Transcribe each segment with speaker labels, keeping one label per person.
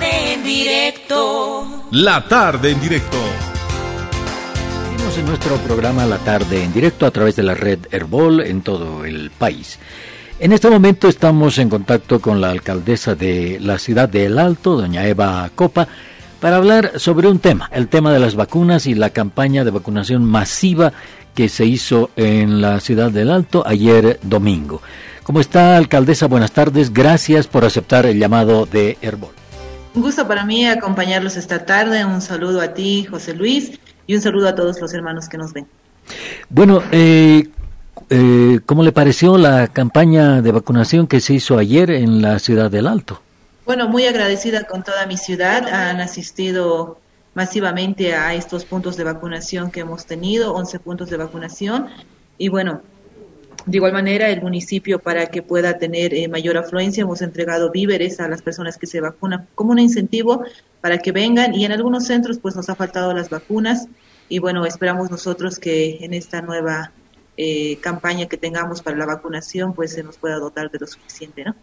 Speaker 1: tarde en directo.
Speaker 2: La tarde en directo.
Speaker 3: Seguimos en nuestro programa La tarde en directo a través de la red Herbol en todo el país. En este momento estamos en contacto con la alcaldesa de la ciudad de El Alto, doña Eva Copa, para hablar sobre un tema, el tema de las vacunas y la campaña de vacunación masiva que se hizo en la ciudad del Alto ayer domingo. ¿Cómo está, alcaldesa? Buenas tardes. Gracias por aceptar el llamado de Herbol.
Speaker 4: Un gusto para mí acompañarlos esta tarde. Un saludo a ti, José Luis, y un saludo a todos los hermanos que nos ven.
Speaker 3: Bueno, eh, eh, ¿cómo le pareció la campaña de vacunación que se hizo ayer en la ciudad del Alto?
Speaker 4: Bueno, muy agradecida con toda mi ciudad. Han asistido masivamente a estos puntos de vacunación que hemos tenido, 11 puntos de vacunación. Y bueno, de igual manera, el municipio, para que pueda tener eh, mayor afluencia, hemos entregado víveres a las personas que se vacunan como un incentivo para que vengan. Y en algunos centros, pues nos ha faltado las vacunas. Y bueno, esperamos nosotros que en esta nueva eh, campaña que tengamos para la vacunación, pues se nos pueda dotar de lo suficiente, ¿no?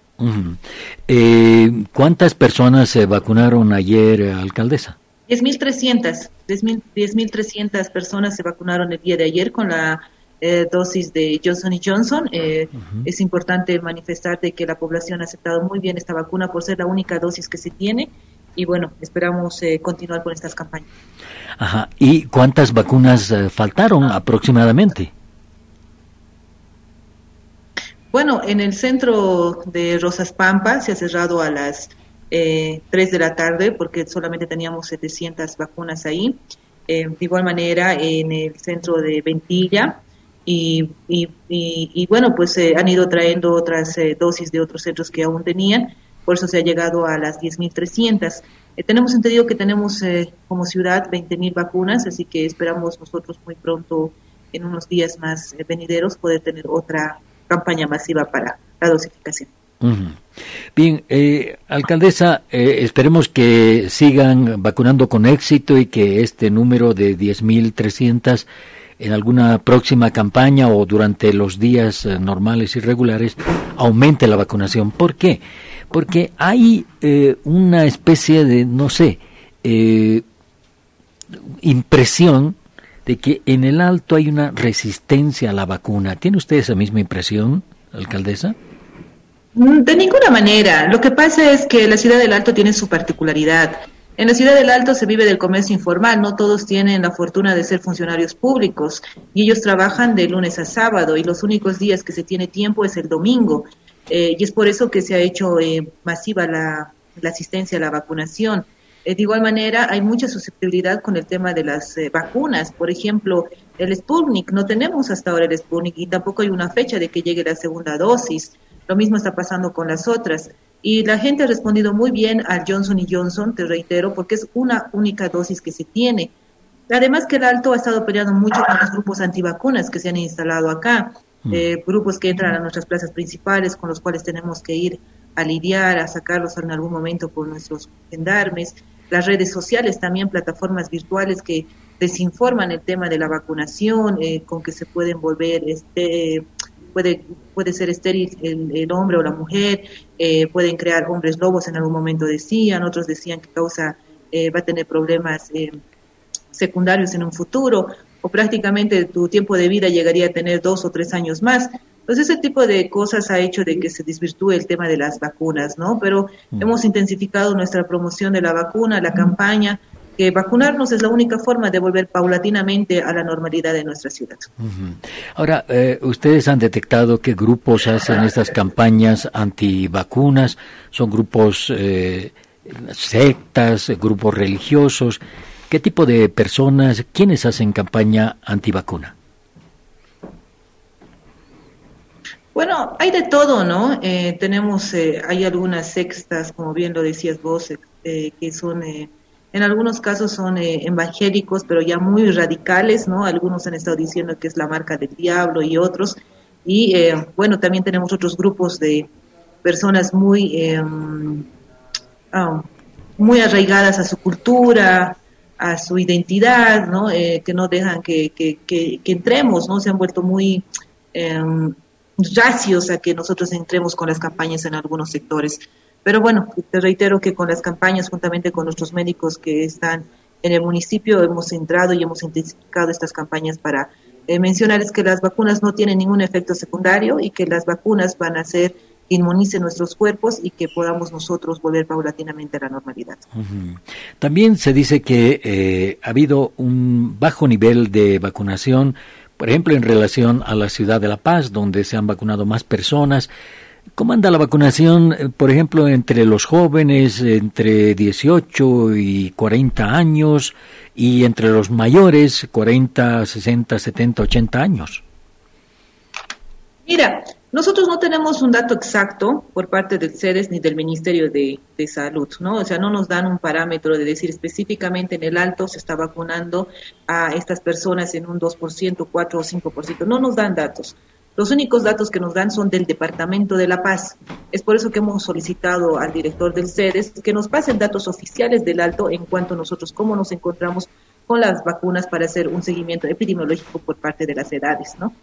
Speaker 3: eh, ¿Cuántas personas se vacunaron ayer, alcaldesa?
Speaker 4: 10.300, 10.300 personas se vacunaron el día de ayer con la eh, dosis de Johnson y Johnson. Eh, Es importante manifestar de que la población ha aceptado muy bien esta vacuna por ser la única dosis que se tiene y bueno, esperamos eh, continuar con estas campañas.
Speaker 3: Ajá. ¿Y cuántas vacunas eh, faltaron aproximadamente?
Speaker 4: Bueno, en el centro de Rosas Pampa se ha cerrado a las eh, 3 de la tarde porque solamente teníamos 700 vacunas ahí. Eh, de igual manera, en el centro de Ventilla. Y, y, y, bueno, pues eh, han ido trayendo otras eh, dosis de otros centros que aún tenían. Por eso se ha llegado a las 10.300. Eh, tenemos entendido que tenemos eh, como ciudad 20.000 vacunas, así que esperamos nosotros muy pronto, en unos días más eh, venideros, poder tener otra campaña masiva para la dosificación.
Speaker 3: Bien, eh, alcaldesa, eh, esperemos que sigan vacunando con éxito y que este número de 10.300 en alguna próxima campaña o durante los días eh, normales y regulares aumente la vacunación. ¿Por qué? Porque hay eh, una especie de, no sé, eh, impresión de que en el alto hay una resistencia a la vacuna. ¿Tiene usted esa misma impresión, alcaldesa?
Speaker 4: De ninguna manera. Lo que pasa es que la ciudad del Alto tiene su particularidad. En la ciudad del Alto se vive del comercio informal, no todos tienen la fortuna de ser funcionarios públicos y ellos trabajan de lunes a sábado y los únicos días que se tiene tiempo es el domingo. Eh, y es por eso que se ha hecho eh, masiva la, la asistencia a la vacunación. Eh, de igual manera, hay mucha susceptibilidad con el tema de las vacunas. Por ejemplo, el Sputnik, no tenemos hasta ahora el Sputnik y tampoco hay una fecha de que llegue la segunda dosis. Lo mismo está pasando con las otras. Y la gente ha respondido muy bien al Johnson y Johnson, te reitero, porque es una única dosis que se tiene. Además que el Alto ha estado peleando mucho con los grupos antivacunas que se han instalado acá, eh, grupos que entran a nuestras plazas principales con los cuales tenemos que ir a lidiar, a sacarlos en algún momento por nuestros gendarmes, las redes sociales también, plataformas virtuales que desinforman el tema de la vacunación, eh, con que se pueden volver este puede, puede ser estéril el, el hombre o la mujer, eh, pueden crear hombres lobos en algún momento decían, otros decían que causa, eh, va a tener problemas eh, secundarios en un futuro, o prácticamente tu tiempo de vida llegaría a tener dos o tres años más. Entonces ese tipo de cosas ha hecho de que se desvirtúe el tema de las vacunas, ¿no? Pero hemos intensificado nuestra promoción de la vacuna, la campaña, que vacunarnos es la única forma de volver paulatinamente a la normalidad de nuestra ciudad.
Speaker 3: Ahora, eh, ustedes han detectado qué grupos hacen estas campañas antivacunas, son grupos eh, sectas, grupos religiosos. ¿Qué tipo de personas, quiénes hacen campaña antivacuna?
Speaker 4: Bueno, hay de todo, ¿no? Eh, tenemos, eh, hay algunas sextas, como bien lo decías vos, eh, que son, eh, en algunos casos son eh, evangélicos, pero ya muy radicales, ¿no? Algunos han estado diciendo que es la marca del diablo y otros. Y eh, bueno, también tenemos otros grupos de personas muy, eh, muy arraigadas a su cultura, a su identidad, ¿no? Eh, que no dejan que, que, entremos, ¿no? Se han vuelto muy eh, racios a que nosotros entremos con las campañas en algunos sectores. Pero bueno, te reitero que con las campañas, juntamente con nuestros médicos que están en el municipio, hemos entrado y hemos intensificado estas campañas para eh, mencionarles que las vacunas no tienen ningún efecto secundario y que las vacunas van a ser inmunicen nuestros cuerpos y que podamos nosotros volver paulatinamente a la normalidad.
Speaker 3: También se dice que eh, ha habido un bajo nivel de vacunación, por ejemplo, en relación a la ciudad de La Paz, donde se han vacunado más personas. ¿Cómo anda la vacunación, eh, por ejemplo, entre los jóvenes entre 18 y 40 años y entre los mayores 40, 60, 70, 80 años?
Speaker 4: Mira, nosotros no tenemos un dato exacto por parte del CEDES ni del Ministerio de, Salud, ¿no? O sea, no nos dan un parámetro de decir específicamente en el alto se está vacunando a estas personas en un 2%, 4 o 5%. No nos dan datos. Los únicos datos que nos dan son del Departamento de La Paz. Es por eso que hemos solicitado al director del CEDES que nos pasen datos oficiales del alto en cuanto a nosotros cómo nos encontramos con las vacunas para hacer un seguimiento epidemiológico por parte de las edades, ¿no?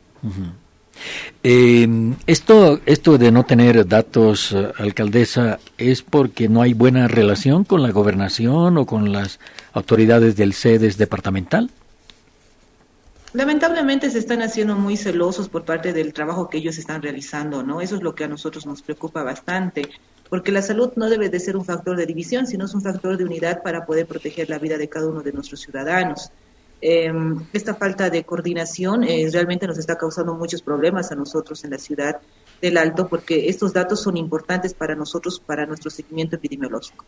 Speaker 3: Eh, esto, esto de no tener datos, eh, alcaldesa, es porque no hay buena relación con la gobernación o con las autoridades del SEDES departamental.
Speaker 4: Lamentablemente se están haciendo muy celosos por parte del trabajo que ellos están realizando, ¿no? Eso es lo que a nosotros nos preocupa bastante, porque la salud no debe de ser un factor de división, sino es un factor de unidad para poder proteger la vida de cada uno de nuestros ciudadanos. Em, esta falta de coordinación eh, realmente nos está causando muchos problemas a nosotros en la ciudad del Alto porque estos datos son importantes para nosotros, para nuestro seguimiento epidemiológico.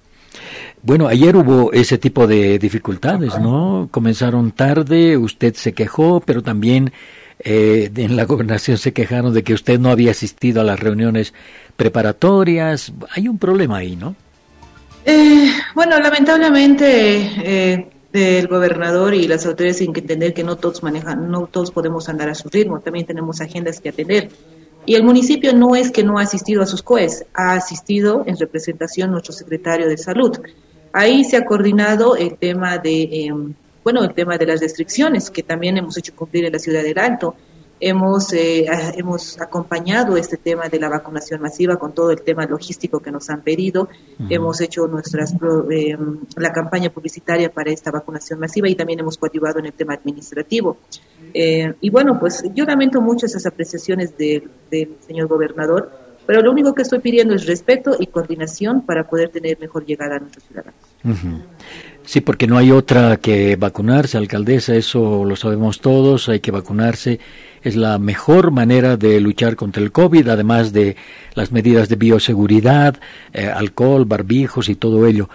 Speaker 3: Bueno, ayer hubo ese tipo de dificultades, ¿no? Comenzaron tarde, usted se quejó, pero también eh, en la gobernación se quejaron de que usted no había asistido a las reuniones preparatorias. Hay un problema ahí, ¿no?
Speaker 4: Eh, bueno, lamentablemente el gobernador y las autoridades tienen que entender que no todos manejan, no todos podemos andar a su ritmo, también tenemos agendas que atender. Y el municipio no es que no ha asistido a sus COES, ha asistido en representación nuestro secretario de salud. Ahí se ha coordinado el tema de, em, bueno, el tema de las restricciones que también hemos hecho cumplir en la ciudad del Alto hemos, eh, hemos acompañado este tema de la vacunación masiva con todo el tema logístico que nos han pedido. Hemos hecho nuestras eh, la campaña publicitaria para esta vacunación masiva y también hemos coadyuvado en el tema administrativo. Eh, y bueno, pues yo lamento mucho esas apreciaciones del señor gobernador, pero lo único que estoy pidiendo es respeto y coordinación para poder tener mejor llegada a nuestros ciudadanos.
Speaker 3: Sí, porque no hay otra que vacunarse, alcaldesa, eso lo sabemos todos, hay que vacunarse. Es la mejor manera de luchar contra el COVID, además de las medidas de bioseguridad, eh, alcohol, barbijos y todo ello.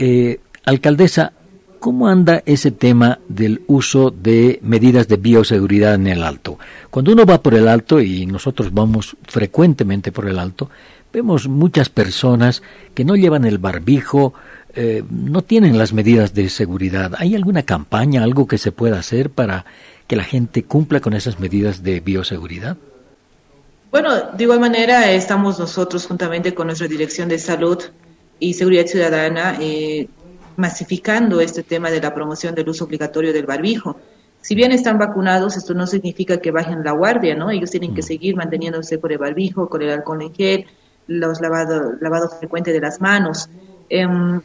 Speaker 3: Eh, alcaldesa, ¿cómo anda ese tema del uso de medidas de bioseguridad en el alto? Cuando uno va por el alto, y nosotros vamos frecuentemente por el alto, vemos muchas personas que no llevan el barbijo, eh, no tienen las medidas de seguridad. ¿Hay alguna campaña, algo que se pueda hacer para que la gente cumpla con esas medidas de bioseguridad?
Speaker 4: Bueno, de igual manera estamos nosotros juntamente con nuestra Dirección de Salud y Seguridad Ciudadana eh, masificando este tema de la promoción del uso obligatorio del barbijo. Si bien están vacunados, esto no significa que bajen la guardia, ¿no? Ellos tienen que mm. seguir manteniéndose por el barbijo, con el alcohol en gel, los lavado, lavado frecuente de las manos. Em,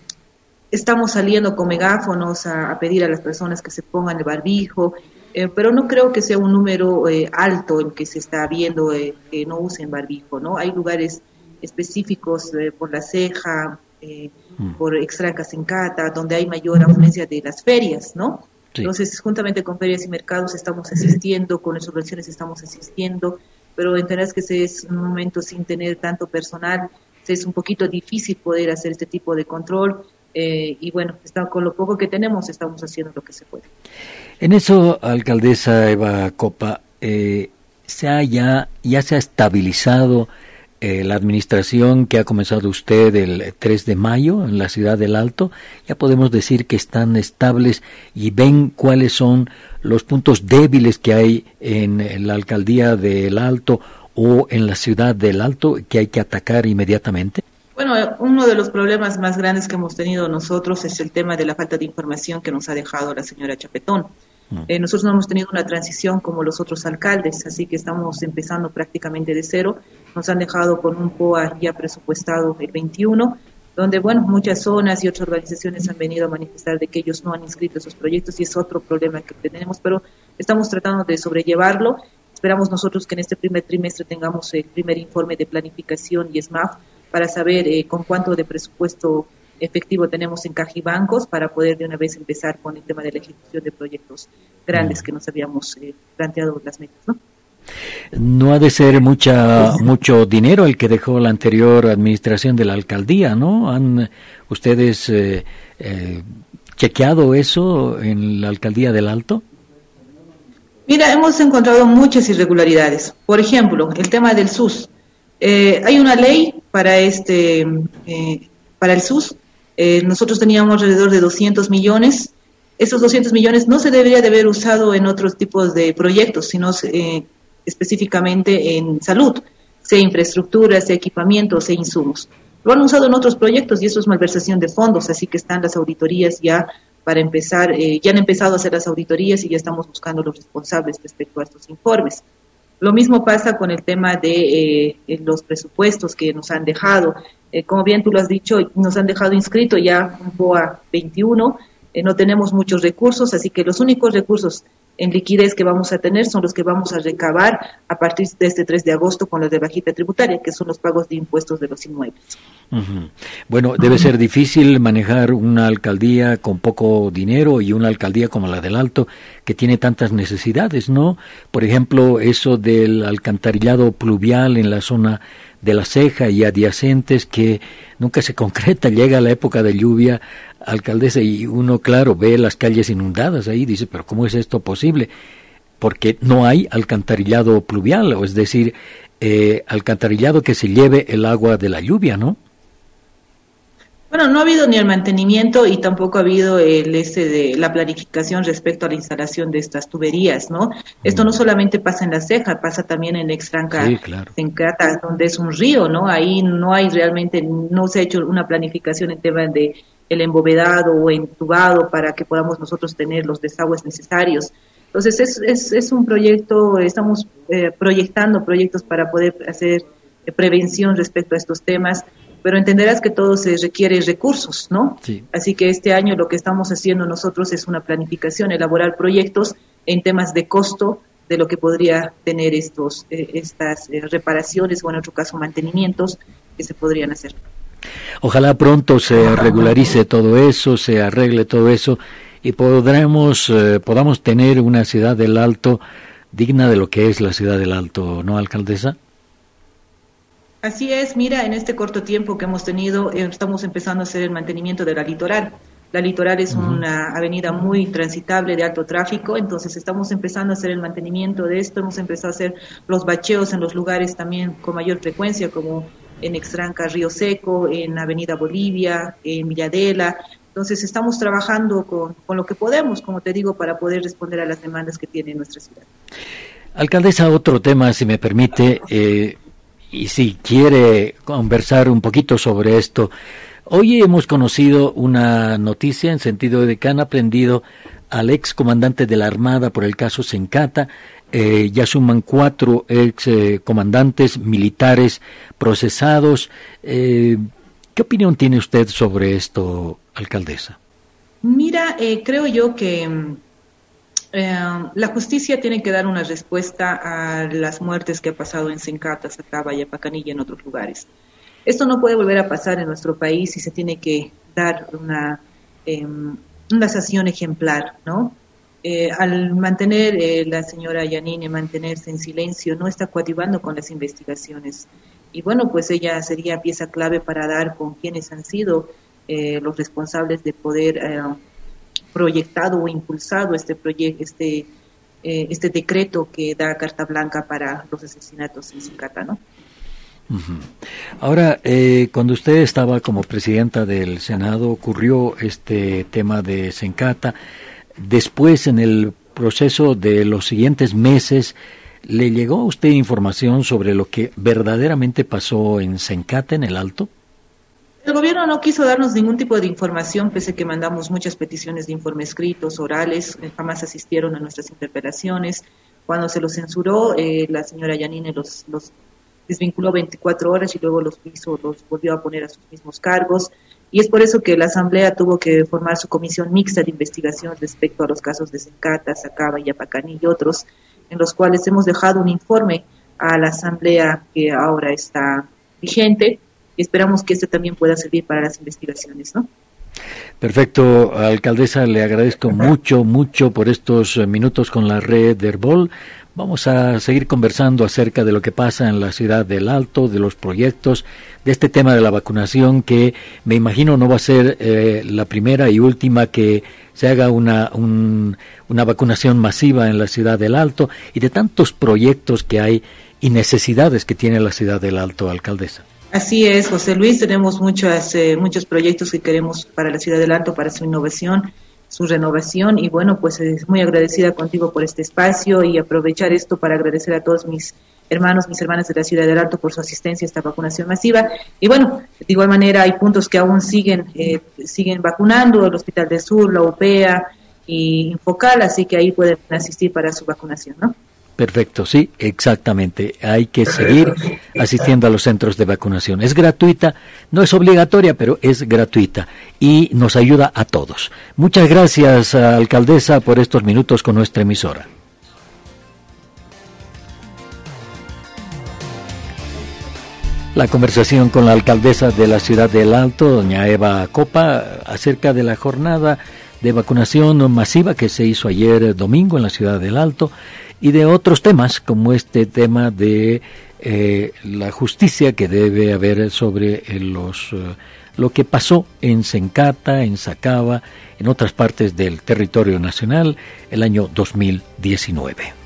Speaker 4: estamos saliendo con megáfonos a, pedir a las personas que se pongan el barbijo, eh, pero no creo que sea un número eh, alto el que se está viendo eh, que no usen barbijo, ¿no? Hay lugares específicos por la ceja, mm. por extra Cata, donde hay mayor afluencia de las ferias, ¿no? Entonces, juntamente con ferias y mercados estamos asistiendo, con las subvenciones estamos asistiendo, pero entenderás que ese es un momento sin tener tanto personal, es un poquito difícil poder hacer este tipo de control eh, y bueno, está, con lo poco que tenemos estamos haciendo lo que se puede.
Speaker 3: En eso, alcaldesa Eva Copa, eh, se ha ya, ya se ha estabilizado eh, la administración que ha comenzado usted el 3 de mayo en la ciudad del Alto. Ya podemos decir que están estables y ven cuáles son los puntos débiles que hay en la alcaldía del Alto o en la ciudad del Alto que hay que atacar inmediatamente.
Speaker 4: Bueno, uno de los problemas más grandes que hemos tenido nosotros es el tema de la falta de información que nos ha dejado la señora Chapetón. Mm. Eh, nosotros no hemos tenido una transición como los otros alcaldes, así que estamos empezando prácticamente de cero nos han dejado con un POA ya presupuestado el 21, donde, bueno, muchas zonas y otras organizaciones han venido a manifestar de que ellos no han inscrito esos proyectos y es otro problema que tenemos, pero estamos tratando de sobrellevarlo. Esperamos nosotros que en este primer trimestre tengamos el primer informe de planificación y SMAF para saber eh, con cuánto de presupuesto efectivo tenemos en Cajibancos para poder de una vez empezar con el tema de la ejecución de proyectos grandes mm. que nos habíamos eh, planteado las metas, ¿no?
Speaker 3: No ha de ser mucha mucho dinero el que dejó la anterior administración de la alcaldía, ¿no? ¿Han ustedes eh, eh, chequeado eso en la alcaldía del Alto?
Speaker 4: Mira, hemos encontrado muchas irregularidades. Por ejemplo, el tema del SUS. Eh, hay una ley para este para el SUS. nosotros teníamos alrededor de 200 millones. Esos 200 millones no se debería de haber usado en otros tipos de proyectos, sino específicamente en salud, sea infraestructura, sea equipamiento, sea insumos. Lo han usado en otros proyectos y eso es malversación de fondos, así que están las auditorías ya para empezar, eh, ya han empezado a hacer las auditorías y ya estamos buscando los responsables respecto a estos informes. Lo mismo pasa con el tema de eh, los presupuestos que nos han dejado. Eh, como bien tú lo has dicho, nos han dejado inscrito ya un BOA 21, no tenemos muchos recursos, así que los únicos recursos en liquidez que vamos a tener son los que vamos a recabar a partir de este 3 de agosto con los de bajita tributaria, que son los pagos de impuestos de los inmuebles.
Speaker 3: Bueno, debe ser difícil manejar una alcaldía con poco dinero y una alcaldía como la del Alto que tiene tantas necesidades, ¿no? Por ejemplo, eso del alcantarillado pluvial en la zona de la ceja y adyacentes que nunca se concreta, llega la época de lluvia, alcaldesa, y uno, claro, ve las calles inundadas ahí, dice, pero ¿cómo es esto posible? Porque no hay alcantarillado pluvial, o es decir, eh, alcantarillado que se lleve el agua de la lluvia, ¿no?
Speaker 4: Bueno, no ha habido ni el mantenimiento y tampoco ha habido el este de la planificación respecto a la instalación de estas tuberías, ¿no? Esto no solamente pasa en la ceja, pasa también en Extranca, en Cata, donde es un río, ¿no? Ahí no hay realmente, no se ha hecho una planificación en tema de el embovedado o entubado para que podamos nosotros tener los desagües necesarios. Entonces es, es, es un proyecto, estamos eh, proyectando proyectos para poder hacer eh, prevención respecto a estos temas pero entenderás que todo se requiere recursos, ¿no? Sí. Así que este año lo que estamos haciendo nosotros es una planificación, elaborar proyectos en temas de costo de lo que podría tener estos eh, estas eh, reparaciones o en otro caso mantenimientos que se podrían hacer.
Speaker 3: Ojalá pronto se regularice todo eso, se arregle todo eso y podremos eh, podamos tener una ciudad del Alto digna de lo que es la ciudad del Alto, ¿no, alcaldesa?
Speaker 4: Así es, mira, en este corto tiempo que hemos tenido, eh, estamos empezando a hacer el mantenimiento de la litoral. La litoral es una avenida muy transitable de alto tráfico, entonces estamos empezando a hacer el mantenimiento de esto, hemos empezado a hacer los bacheos en los lugares también con mayor frecuencia, como en Extranca, Río Seco, en Avenida Bolivia, en Villadela. Entonces estamos trabajando con, con lo que podemos, como te digo, para poder responder a las demandas que tiene nuestra ciudad.
Speaker 3: Alcaldesa, otro tema, si me permite. Eh, y si quiere conversar un poquito sobre esto, hoy hemos conocido una noticia en sentido de que han aprendido al ex comandante de la Armada por el caso Sencata. Eh, ya suman cuatro ex comandantes militares procesados. Eh, ¿Qué opinión tiene usted sobre esto, alcaldesa?
Speaker 4: Mira, creo yo que eh, la justicia tiene que dar una respuesta a las muertes que ha pasado en Sencata, Sacaba, Yapacaní y en otros lugares. Esto no puede volver a pasar en nuestro país y se tiene que dar una, eh, una sanción ejemplar, ¿no? Eh, al mantener eh, la señora Yanine, mantenerse en silencio, no está coadyuvando con las investigaciones. Y bueno, pues ella sería pieza clave para dar con quienes han sido los responsables de poder proyectado o impulsado este proyecto, este, eh, este decreto que da carta blanca para los asesinatos en Sincata, ¿no?
Speaker 3: Ahora, eh, cuando usted estaba como presidenta del Senado, ocurrió este tema de Sencata. Después, en el proceso de los siguientes meses, ¿le llegó a usted información sobre lo que verdaderamente pasó en Sencata, en el Alto?
Speaker 4: El gobierno no quiso darnos ningún tipo de información, pese a que mandamos muchas peticiones de informes escritos, orales, eh, jamás asistieron a nuestras interpelaciones. Cuando se los censuró, eh, la señora Yanine los, los desvinculó 24 horas y luego los hizo, los volvió a poner a sus mismos cargos. Y es por eso que la Asamblea tuvo que formar su comisión mixta de investigación respecto a los casos de Sencata, Sacaba, Yapacani y otros, en los cuales hemos dejado un informe a la Asamblea que ahora está vigente esperamos que este también pueda servir para las investigaciones, ¿no?
Speaker 3: Perfecto, alcaldesa, le agradezco mucho, mucho por estos minutos con la red de Herbol. Vamos a seguir conversando acerca de lo que pasa en la ciudad del Alto, de los proyectos, de este tema de la vacunación que me imagino no va a ser eh, la primera y última que se haga una, una vacunación masiva en la ciudad del Alto y de tantos proyectos que hay y necesidades que tiene la ciudad del Alto, alcaldesa.
Speaker 4: Así es, José Luis, tenemos muchos, eh, muchos proyectos que queremos para la ciudad del Alto, para su innovación su renovación y bueno, pues es muy agradecida contigo por este espacio y aprovechar esto para agradecer a todos mis hermanos, mis hermanas de la Ciudad del Alto por su asistencia a esta vacunación masiva. Y bueno, de igual manera hay puntos que aún siguen, eh, siguen vacunando, el Hospital del Sur, la UPEA y Infocal, así que ahí pueden asistir para su vacunación, ¿no?
Speaker 3: Perfecto, sí, exactamente. Hay que seguir asistiendo a los centros de vacunación. Es gratuita, no es obligatoria, pero es gratuita y nos ayuda a todos. Muchas gracias, alcaldesa, por estos minutos con nuestra emisora. La conversación con la alcaldesa de la ciudad del Alto, doña Eva Copa, acerca de la jornada de vacunación masiva que se hizo ayer domingo en la ciudad del Alto y de otros temas como este tema de eh, la justicia que debe haber sobre eh, los eh, lo que pasó en Sencata, en Sacaba, en otras partes del territorio nacional el año 2019.